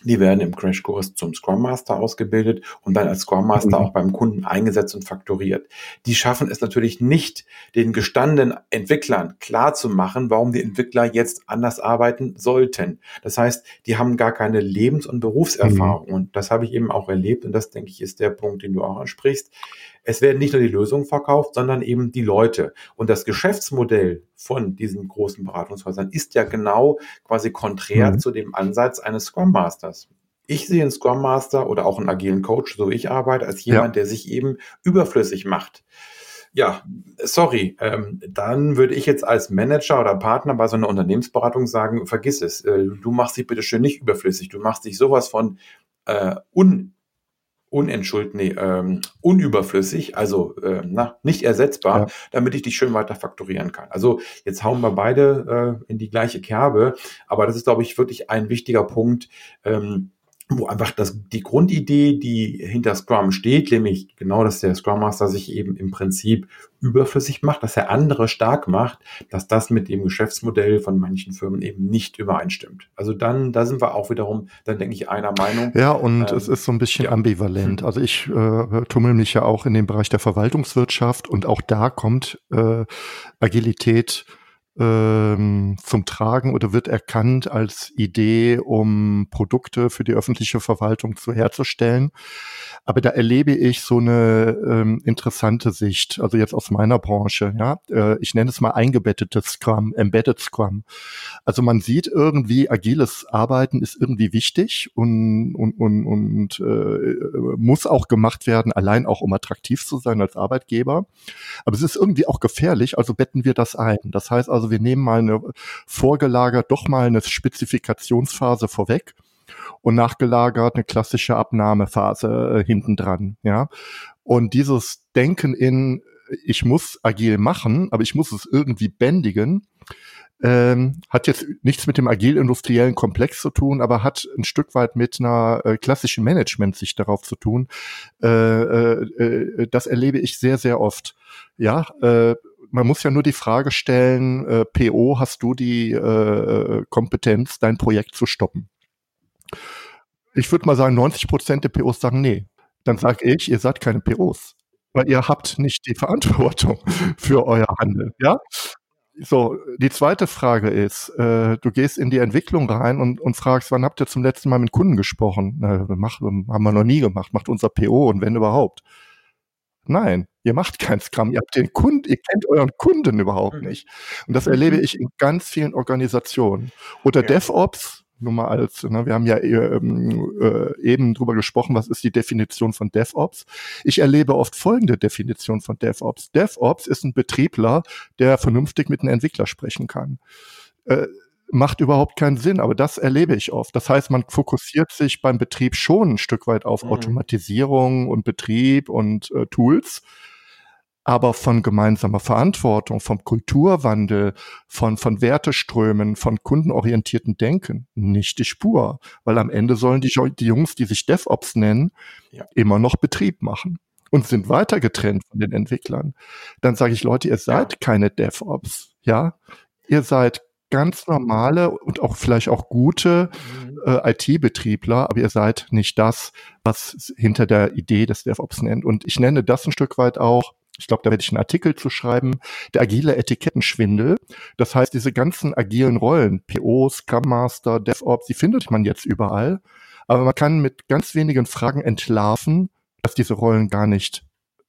Die werden im Crashkurs zum Scrum Master ausgebildet und dann als Scrum Master mhm. auch beim Kunden eingesetzt und fakturiert. Die schaffen es natürlich nicht, den gestandenen Entwicklern klar zu machen, warum die Entwickler jetzt anders arbeiten sollten. Das heißt, die haben gar keine Lebens- und Berufserfahrung. Mhm. Und das habe ich eben auch erlebt. Und das, denke ich, ist der Punkt, den du auch ansprichst. Es werden nicht nur die Lösungen verkauft, sondern eben die Leute. Und das Geschäftsmodell von diesen großen Beratungshäusern ist ja genau quasi konträr mhm. zu dem Ansatz eines Scrum Masters. Ich sehe einen Scrum Master oder auch einen agilen Coach, so wie ich arbeite, als jemand, ja. der sich eben überflüssig macht. Ja, sorry, ähm, dann würde ich jetzt als Manager oder Partner bei so einer Unternehmensberatung sagen, vergiss es, äh, du machst dich bitte schön nicht überflüssig, du machst dich sowas von äh, un unentschuldigt, nee, ähm, unüberflüssig, also äh, na, nicht ersetzbar, ja. damit ich dich schön weiter fakturieren kann. Also jetzt hauen wir beide äh, in die gleiche Kerbe, aber das ist, glaube ich, wirklich ein wichtiger Punkt. Ähm, wo einfach das, die Grundidee, die hinter Scrum steht, nämlich genau, dass der Scrum Master sich eben im Prinzip überflüssig macht, dass er andere stark macht, dass das mit dem Geschäftsmodell von manchen Firmen eben nicht übereinstimmt. Also dann, da sind wir auch wiederum, dann denke ich, einer Meinung. Ja, und ähm, es ist so ein bisschen ja. ambivalent. Also ich äh, tummel mich ja auch in dem Bereich der Verwaltungswirtschaft und auch da kommt äh, Agilität ähm, zum Tragen oder wird erkannt als Idee, um Produkte für die öffentliche Verwaltung zu herzustellen. Aber da erlebe ich so eine ähm, interessante Sicht, also jetzt aus meiner Branche, ja. Äh, ich nenne es mal eingebettetes Scrum, Embedded Scrum. Also man sieht irgendwie, agiles Arbeiten ist irgendwie wichtig und, und, und, und äh, muss auch gemacht werden, allein auch um attraktiv zu sein als Arbeitgeber. Aber es ist irgendwie auch gefährlich, also betten wir das ein. Das heißt also, wir nehmen mal eine vorgelagert, doch mal eine Spezifikationsphase vorweg und nachgelagert eine klassische Abnahmephase äh, hinten dran, ja. Und dieses Denken in, ich muss agil machen, aber ich muss es irgendwie bändigen, ähm, hat jetzt nichts mit dem agil-industriellen Komplex zu tun, aber hat ein Stück weit mit einer äh, klassischen Management-Sicht darauf zu tun. Äh, äh, äh, das erlebe ich sehr, sehr oft. Ja, äh, man muss ja nur die Frage stellen, äh, PO, hast du die äh, Kompetenz, dein Projekt zu stoppen? Ich würde mal sagen, 90 Prozent der POs sagen nee. Dann sage ich, ihr seid keine POs, weil ihr habt nicht die Verantwortung (laughs) für euer Handeln. Ja, so, die zweite Frage ist, äh, du gehst in die Entwicklung rein und, und fragst, wann habt ihr zum letzten Mal mit Kunden gesprochen? Na, mach, haben wir noch nie gemacht, macht unser PO und wenn überhaupt. Nein, ihr macht kein Scrum, ihr habt den Kunden, ihr kennt euren Kunden überhaupt mhm. nicht. Und das erlebe mhm. ich in ganz vielen Organisationen. Oder ja. DevOps, nur mal als, ne, wir haben ja ähm, äh, eben drüber gesprochen, was ist die Definition von DevOps. Ich erlebe oft folgende Definition von DevOps. DevOps ist ein Betriebler, der vernünftig mit einem Entwickler sprechen kann. Äh, macht überhaupt keinen Sinn, aber das erlebe ich oft. Das heißt, man fokussiert sich beim Betrieb schon ein Stück weit auf mhm. Automatisierung und Betrieb und äh, Tools aber von gemeinsamer Verantwortung, vom Kulturwandel, von, von Werteströmen, von kundenorientierten Denken nicht die Spur. Weil am Ende sollen die, die Jungs, die sich DevOps nennen, ja. immer noch Betrieb machen und sind weiter getrennt von den Entwicklern. Dann sage ich, Leute, ihr seid ja. keine DevOps, ja? Ihr seid ganz normale und auch vielleicht auch gute mhm. äh, IT-Betriebler, aber ihr seid nicht das, was hinter der Idee des DevOps nennt. Und ich nenne das ein Stück weit auch ich glaube, da werde ich einen Artikel zu schreiben, der agile Etikettenschwindel. Das heißt, diese ganzen agilen Rollen, PO, Scrum Master, DevOps, die findet man jetzt überall. Aber man kann mit ganz wenigen Fragen entlarven, dass diese Rollen gar nicht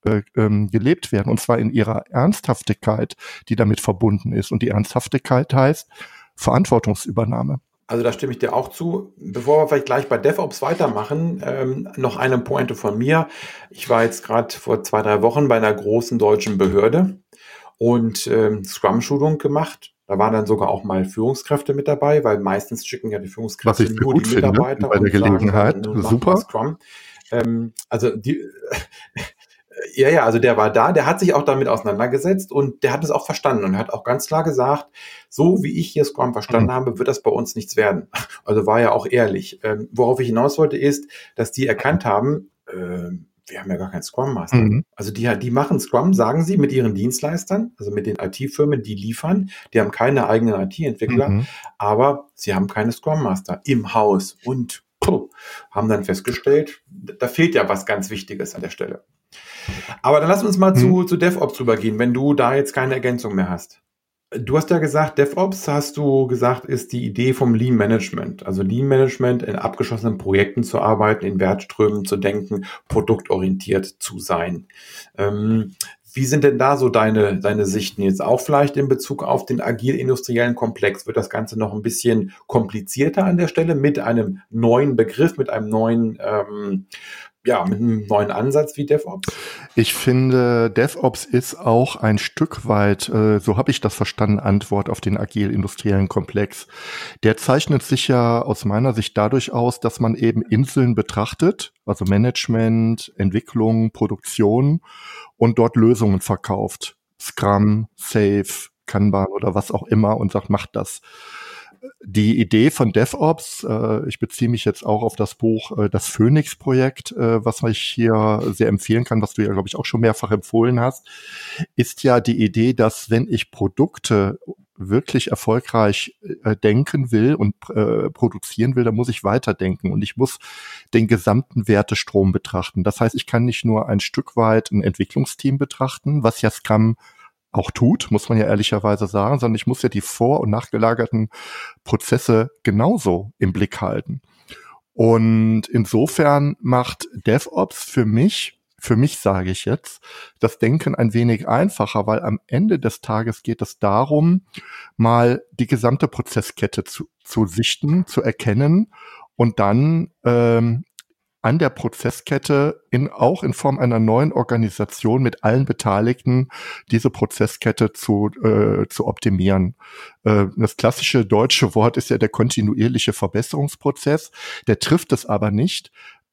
äh, ähm, gelebt werden. Und zwar in ihrer Ernsthaftigkeit, die damit verbunden ist. Und die Ernsthaftigkeit heißt Verantwortungsübernahme. Also da stimme ich dir auch zu. Bevor wir vielleicht gleich bei DevOps weitermachen, ähm, noch eine Pointe von mir. Ich war jetzt gerade vor zwei, drei Wochen bei einer großen deutschen Behörde und ähm, Scrum-Schulung gemacht. Da waren dann sogar auch mal Führungskräfte mit dabei, weil meistens schicken ja die Führungskräfte nur die Mitarbeiter. Finde, bei der Gelegenheit. Sagen, Super. Scrum. Ähm, also die (laughs) ja, ja, also der war da, der hat sich auch damit auseinandergesetzt und der hat es auch verstanden und hat auch ganz klar gesagt, so wie ich hier Scrum verstanden mhm. habe, wird das bei uns nichts werden. (laughs) Also war ja auch ehrlich. Ähm, worauf ich hinaus wollte, ist, dass die erkannt haben, äh, wir haben ja gar keinen Scrum Master. Mhm. Also die, die machen Scrum, sagen sie, mit ihren Dienstleistern, also mit den IT-Firmen, die liefern. Die haben keine eigenen IT-Entwickler, mhm. aber sie haben keine Scrum Master im Haus. Und puh, haben dann festgestellt, da fehlt ja was ganz Wichtiges an der Stelle. Aber dann lass uns mal hm. zu, zu DevOps rübergehen, wenn du da jetzt keine Ergänzung mehr hast. Du hast ja gesagt, DevOps hast du gesagt, ist die Idee vom Lean Management. Also Lean Management in abgeschlossenen Projekten zu arbeiten, in Wertströmen zu denken, produktorientiert zu sein. Ähm, wie sind denn da so deine, deine Sichten jetzt auch vielleicht in Bezug auf den agil-industriellen Komplex? Wird das Ganze noch ein bisschen komplizierter an der Stelle mit einem neuen Begriff, mit einem neuen ähm, ja, mit einem neuen Ansatz wie DevOps? Ich finde, DevOps ist auch ein Stück weit, äh, so habe ich das verstanden, Antwort auf den agil-industriellen Komplex. Der zeichnet sich ja aus meiner Sicht dadurch aus, dass man eben Inseln betrachtet, also Management, Entwicklung, Produktion und dort Lösungen verkauft. Scrum, Safe, Kanban oder was auch immer und sagt, macht das die Idee von DevOps, äh, ich beziehe mich jetzt auch auf das Buch äh, Das Phoenix-Projekt, äh, was ich hier sehr empfehlen kann, was du ja, glaube ich, auch schon mehrfach empfohlen hast, ist ja die Idee, dass wenn ich Produkte wirklich erfolgreich äh, denken will und äh, produzieren will, dann muss ich weiterdenken und ich muss den gesamten Wertestrom betrachten. Das heißt, ich kann nicht nur ein Stück weit ein Entwicklungsteam betrachten, was ja Scrum auch tut, muss man ja ehrlicherweise sagen, sondern ich muss ja die vor- und nachgelagerten Prozesse genauso im Blick halten. Und insofern macht DevOps für mich, für mich sage ich jetzt, das Denken ein wenig einfacher, weil am Ende des Tages geht es darum, mal die gesamte Prozesskette zu, zu sichten, zu erkennen und dann ähm, an der Prozesskette in, auch in Form einer neuen Organisation mit allen Beteiligten diese Prozesskette zu, äh, zu optimieren. Äh, das klassische deutsche Wort ist ja der kontinuierliche Verbesserungsprozess. Der trifft es aber nicht.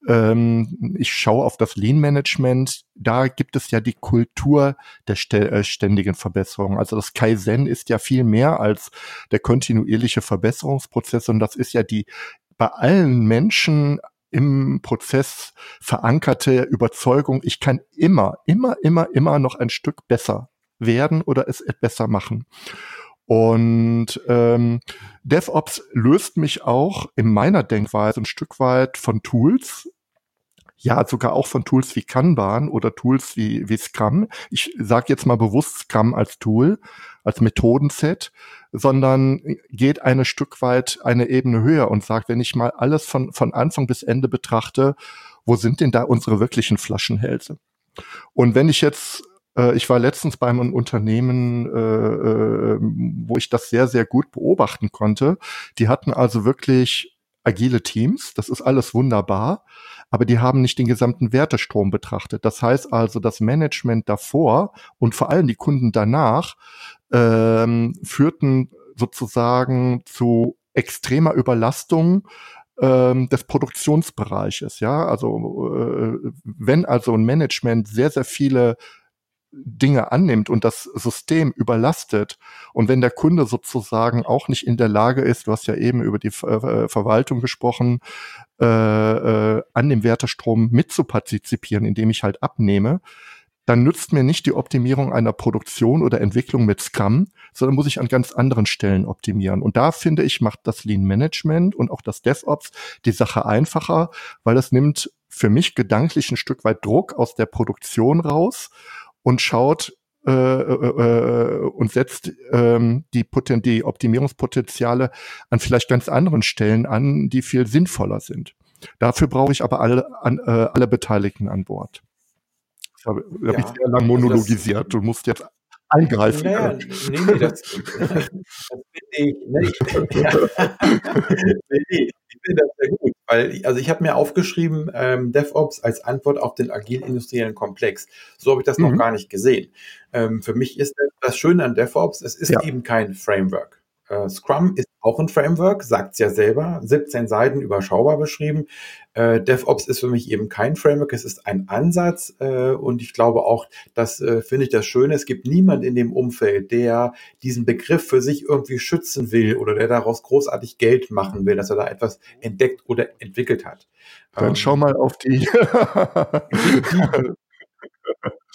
Ähm, ich schaue auf das Lean Management. Da gibt es ja die Kultur der äh, ständigen Verbesserung. Also das Kaizen ist ja viel mehr als der kontinuierliche Verbesserungsprozess und das ist ja die bei allen Menschen im Prozess verankerte Überzeugung, ich kann immer, immer, immer, immer noch ein Stück besser werden oder es besser machen. Und ähm, DevOps löst mich auch in meiner Denkweise ein Stück weit von Tools, ja sogar auch von Tools wie Kanban oder Tools wie, wie Scrum. Ich sage jetzt mal bewusst Scrum als Tool, als Methodenset, sondern geht eine Stück weit eine Ebene höher und sagt, wenn ich mal alles von, von Anfang bis Ende betrachte, wo sind denn da unsere wirklichen Flaschenhälse? Und wenn ich jetzt äh, ich war letztens bei einem Unternehmen, äh, äh, wo ich das sehr, sehr gut beobachten konnte. Die hatten also wirklich agile Teams. Das ist alles wunderbar aber die haben nicht den gesamten Wertestrom betrachtet. Das heißt also, das Management davor und vor allem die Kunden danach ähm, führten sozusagen zu extremer Überlastung ähm, des Produktionsbereiches. Ja, also äh, wenn also ein Management sehr sehr viele Dinge annimmt und das System überlastet und wenn der Kunde sozusagen auch nicht in der Lage ist, du hast ja eben über die Ver Verwaltung gesprochen, äh, äh, an dem Wertestrom mitzupartizipieren, indem ich halt abnehme, dann nützt mir nicht die Optimierung einer Produktion oder Entwicklung mit Scrum, sondern muss ich an ganz anderen Stellen optimieren. Und da finde ich, macht das Lean Management und auch das DevOps die Sache einfacher, weil es nimmt für mich gedanklich ein Stück weit Druck aus der Produktion raus und schaut äh, äh, äh, und setzt ähm, die, Poten die Optimierungspotenziale an vielleicht ganz anderen Stellen an, die viel sinnvoller sind. Dafür brauche ich aber alle, an, äh, alle Beteiligten an Bord. Das habe, ja, ich sehr lang monologisiert. Du musst jetzt eingreifen. Naja, nee, nee, das, (laughs) das ich nicht. (laughs) nee, ich finde das sehr gut, weil also ich habe mir aufgeschrieben, ähm, DevOps als Antwort auf den agil-industriellen Komplex. So habe ich das mhm. noch gar nicht gesehen. Ähm, für mich ist das Schöne an DevOps, es ist ja. eben kein Framework. Äh, Scrum ist auch ein Framework, sagt es ja selber, 17 Seiten überschaubar beschrieben. Äh, DevOps ist für mich eben kein Framework, es ist ein Ansatz äh, und ich glaube auch, das äh, finde ich das Schöne, es gibt niemand in dem Umfeld, der diesen Begriff für sich irgendwie schützen will oder der daraus großartig Geld machen will, dass er da etwas entdeckt oder entwickelt hat. Dann ähm, schau mal auf die. Die, die,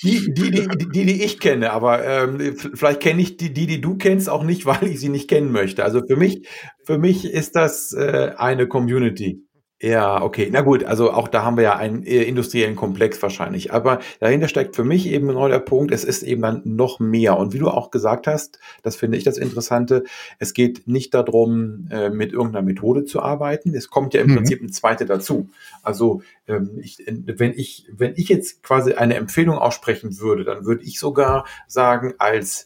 die, die, die ich kenne, aber ähm, vielleicht kenne ich die, die, die du kennst, auch nicht, (laughs) weil ich sie nicht kennen möchte. Also für mich, für mich ist das äh, eine Community. Ja, okay. Na gut, also auch da haben wir ja einen äh, industriellen Komplex wahrscheinlich. Aber dahinter steckt für mich eben genau der Punkt, es ist eben dann noch mehr. Und wie du auch gesagt hast, das finde ich das Interessante, es geht nicht darum, äh, mit irgendeiner Methode zu arbeiten. Es kommt ja im mhm. Prinzip eine zweite dazu. Also ähm, ich, wenn ich, wenn ich jetzt quasi eine Empfehlung aussprechen würde, dann würde ich sogar sagen, als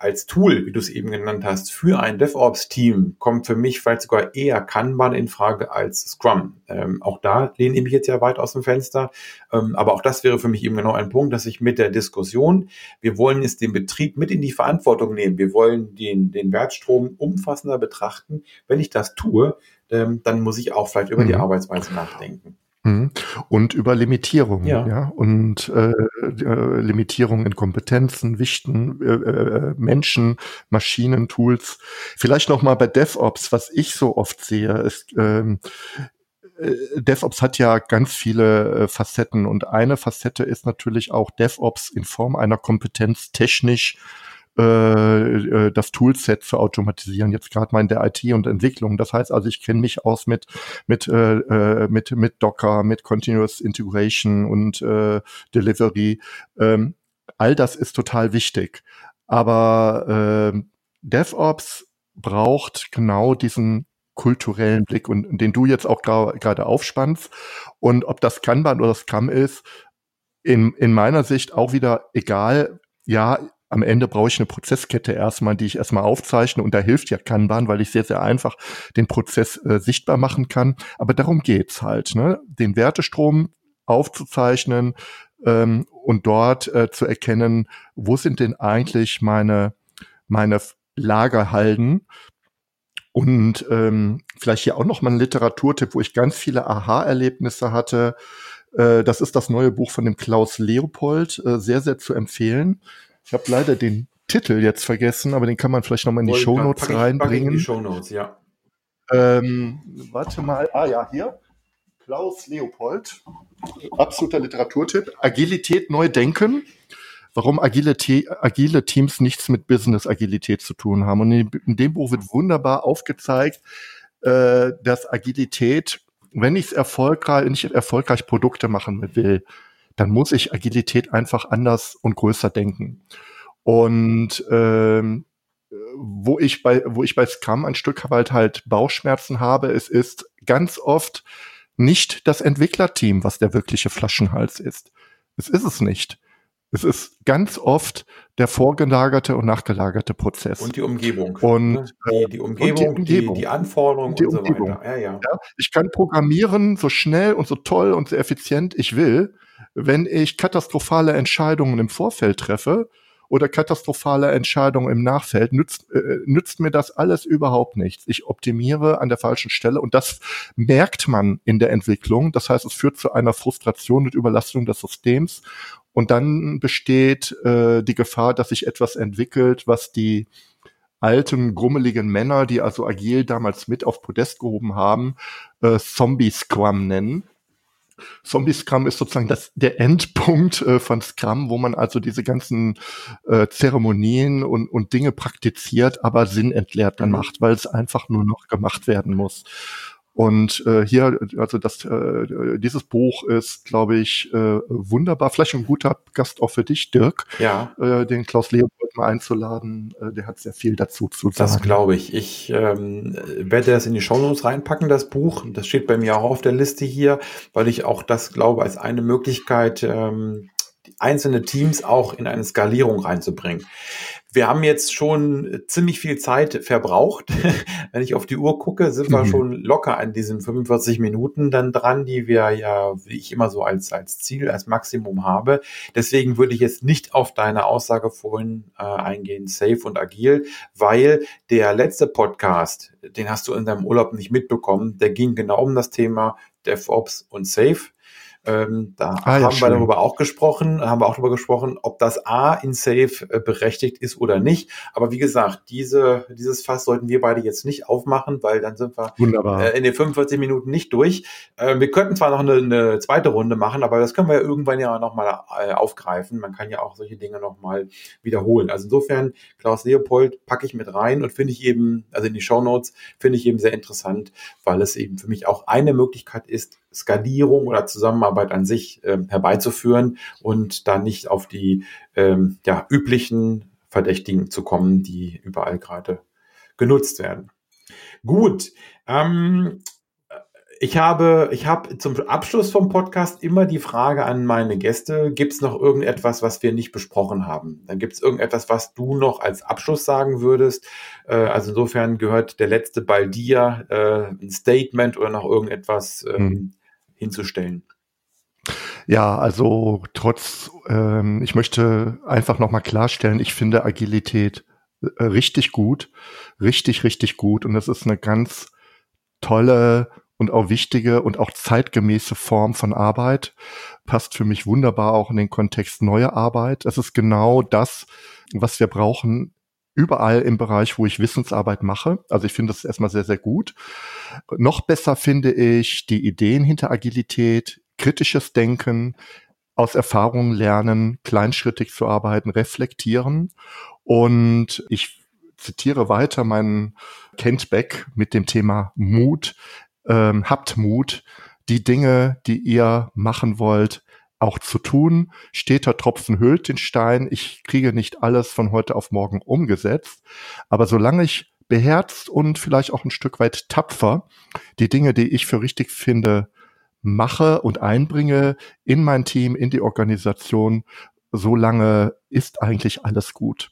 als Tool, wie du es eben genannt hast, für ein DevOps-Team kommt für mich vielleicht sogar eher Kanban in Frage als Scrum. Ähm, auch da lehne ich mich jetzt ja weit aus dem Fenster. Ähm, aber auch das wäre für mich eben genau ein Punkt, dass ich mit der Diskussion, wir wollen jetzt den Betrieb mit in die Verantwortung nehmen. Wir wollen den, den Wertstrom umfassender betrachten. Wenn ich das tue, ähm, dann muss ich auch vielleicht über mhm. die Arbeitsweise nachdenken. Mhm. Und über Limitierung, ja, ja und äh, äh, Limitierung in Kompetenzen, Wichten, äh, äh, Menschen, Maschinen, Tools. Vielleicht noch mal bei DevOps, was ich so oft sehe, ist ähm, äh, DevOps hat ja ganz viele äh, Facetten und eine Facette ist natürlich auch DevOps in Form einer Kompetenz technisch äh, äh, das Toolset für Automatisieren, jetzt gerade mal in der IT und Entwicklung. Das heißt also, ich kenne mich aus mit, mit, äh, äh, mit, mit Docker, mit Continuous Integration und äh, Delivery. Ähm, all das ist total wichtig. Aber äh, DevOps braucht genau diesen kulturellen Blick und den du jetzt auch gerade aufspannst. Und ob das Kanban oder Scrum ist, in, in meiner Sicht auch wieder egal. Ja, am Ende brauche ich eine Prozesskette erstmal, die ich erstmal aufzeichne und da hilft ja Kanban, weil ich sehr, sehr einfach den Prozess äh, sichtbar machen kann. Aber darum geht's halt, ne? den Wertestrom aufzuzeichnen ähm, und dort äh, zu erkennen, wo sind denn eigentlich meine, meine Lagerhalden, und ähm, vielleicht hier auch noch mal ein Literaturtipp, wo ich ganz viele Aha-Erlebnisse hatte. Äh, das ist das neue Buch von dem Klaus Leopold, äh, sehr, sehr zu empfehlen. Ich habe leider den Titel jetzt vergessen, aber den kann man vielleicht nochmal in die Show Notes reinbringen. In die Show Notes, ja. Ähm, warte mal, ah ja, hier. Klaus Leopold, absoluter Literaturtipp. Agilität neu denken. Warum agile, agile Teams nichts mit Business-Agilität zu tun haben. Und in, in, dem Buch wird wunderbar aufgezeigt, äh, dass Agilität, wenn ich es erfolgreich, wenn ich erfolgreich Produkte machen will, dann muss ich Agilität einfach anders und größer denken. Und ähm, wo ich bei wo ich bei Scrum ein Stück weit halt Bauchschmerzen habe, es ist ganz oft nicht das Entwicklerteam, was der wirkliche Flaschenhals ist. Es ist es nicht. Es ist ganz oft der vorgelagerte und nachgelagerte Prozess. Und die Umgebung. Und ne? die, die Umgebung, die, Umgebung. Die, die, Anforderungen die und Umgebung. so weiter. Ja, ja. ja, ich kann programmieren so schnell und so toll und so effizient ich will wenn ich katastrophale Entscheidungen im Vorfeld treffe oder katastrophale Entscheidungen im Nachfeld, nützt, äh, nützt mir das alles überhaupt nichts. Ich optimiere an der falschen Stelle und das merkt man in der Entwicklung. Das heißt, es führt zu einer Frustration und Überlastung des Systems und dann besteht äh, die Gefahr, dass sich etwas entwickelt, was die alten, grummeligen Männer, die also agil damals mit auf Podest gehoben haben, äh, Zombie-Scrum nennen. Zombie Scrum ist sozusagen das, der Endpunkt äh, von Scrum, wo man also diese ganzen äh, Zeremonien und, und Dinge praktiziert, aber sinnentleert dann mhm. macht, weil es einfach nur noch gemacht werden muss. Und äh, hier, also das, äh, dieses Buch ist, glaube ich, äh, wunderbar. Vielleicht ein guter Gast auch für dich, Dirk, ja. äh, den Klaus Leopold mal einzuladen. Äh, der hat sehr viel dazu zu sagen. Das glaube ich. Ich ähm, werde das in die Shownotes reinpacken, das Buch. Das steht bei mir auch auf der Liste hier, weil ich auch das glaube als eine Möglichkeit, ähm, einzelne Teams auch in eine Skalierung reinzubringen. Wir haben jetzt schon ziemlich viel Zeit verbraucht. (laughs) Wenn ich auf die Uhr gucke, sind mhm. wir schon locker an diesen 45 Minuten dann dran, die wir ja, wie ich immer so als, als Ziel, als Maximum habe. Deswegen würde ich jetzt nicht auf deine Aussage vorhin äh, eingehen, safe und agil, weil der letzte Podcast, den hast du in deinem Urlaub nicht mitbekommen, der ging genau um das Thema DevOps und Safe. Ähm, da ah, ja, haben schön. wir darüber auch gesprochen, haben wir auch darüber gesprochen, ob das A in Safe äh, berechtigt ist oder nicht. Aber wie gesagt, diese, dieses Fass sollten wir beide jetzt nicht aufmachen, weil dann sind wir äh, in den 45 Minuten nicht durch. Äh, wir könnten zwar noch eine, eine, zweite Runde machen, aber das können wir ja irgendwann ja nochmal äh, aufgreifen. Man kann ja auch solche Dinge nochmal wiederholen. Also insofern, Klaus Leopold packe ich mit rein und finde ich eben, also in die Show Notes, finde ich eben sehr interessant, weil es eben für mich auch eine Möglichkeit ist, Skalierung oder Zusammenarbeit an sich äh, herbeizuführen und da nicht auf die ähm, ja, üblichen Verdächtigen zu kommen, die überall gerade genutzt werden. Gut, ähm, ich habe, ich habe zum Abschluss vom Podcast immer die Frage an meine Gäste, gibt es noch irgendetwas, was wir nicht besprochen haben? Dann gibt es irgendetwas, was du noch als Abschluss sagen würdest. Äh, also insofern gehört der letzte Ball dir, äh, ein Statement oder noch irgendetwas ähm, hm. Hinzustellen. Ja, also trotz, ähm, ich möchte einfach nochmal klarstellen, ich finde Agilität äh, richtig gut, richtig, richtig gut und das ist eine ganz tolle und auch wichtige und auch zeitgemäße Form von Arbeit. Passt für mich wunderbar auch in den Kontext neue Arbeit. Das ist genau das, was wir brauchen überall im Bereich, wo ich Wissensarbeit mache. Also ich finde das erstmal sehr, sehr gut. Noch besser finde ich die Ideen hinter Agilität, kritisches Denken, aus Erfahrungen lernen, kleinschrittig zu arbeiten, reflektieren. Und ich zitiere weiter meinen Kent Beck mit dem Thema Mut ähm, habt Mut, die Dinge, die ihr machen wollt, auch zu tun. Steter Tropfen hüllt den Stein. Ich kriege nicht alles von heute auf morgen umgesetzt. Aber solange ich beherzt und vielleicht auch ein Stück weit tapfer die Dinge, die ich für richtig finde, mache und einbringe in mein Team, in die Organisation, solange ist eigentlich alles gut.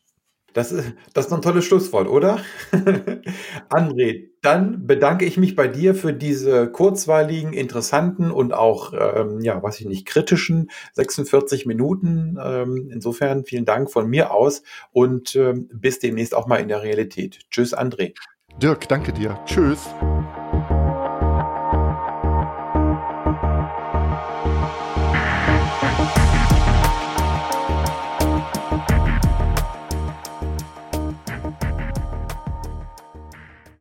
Das ist, das ist ein tolles Schlusswort, oder? (laughs) André, dann bedanke ich mich bei dir für diese kurzweiligen, interessanten und auch, ähm, ja, weiß ich nicht, kritischen 46 Minuten. Ähm, insofern vielen Dank von mir aus und ähm, bis demnächst auch mal in der Realität. Tschüss, André. Dirk, danke dir. Tschüss.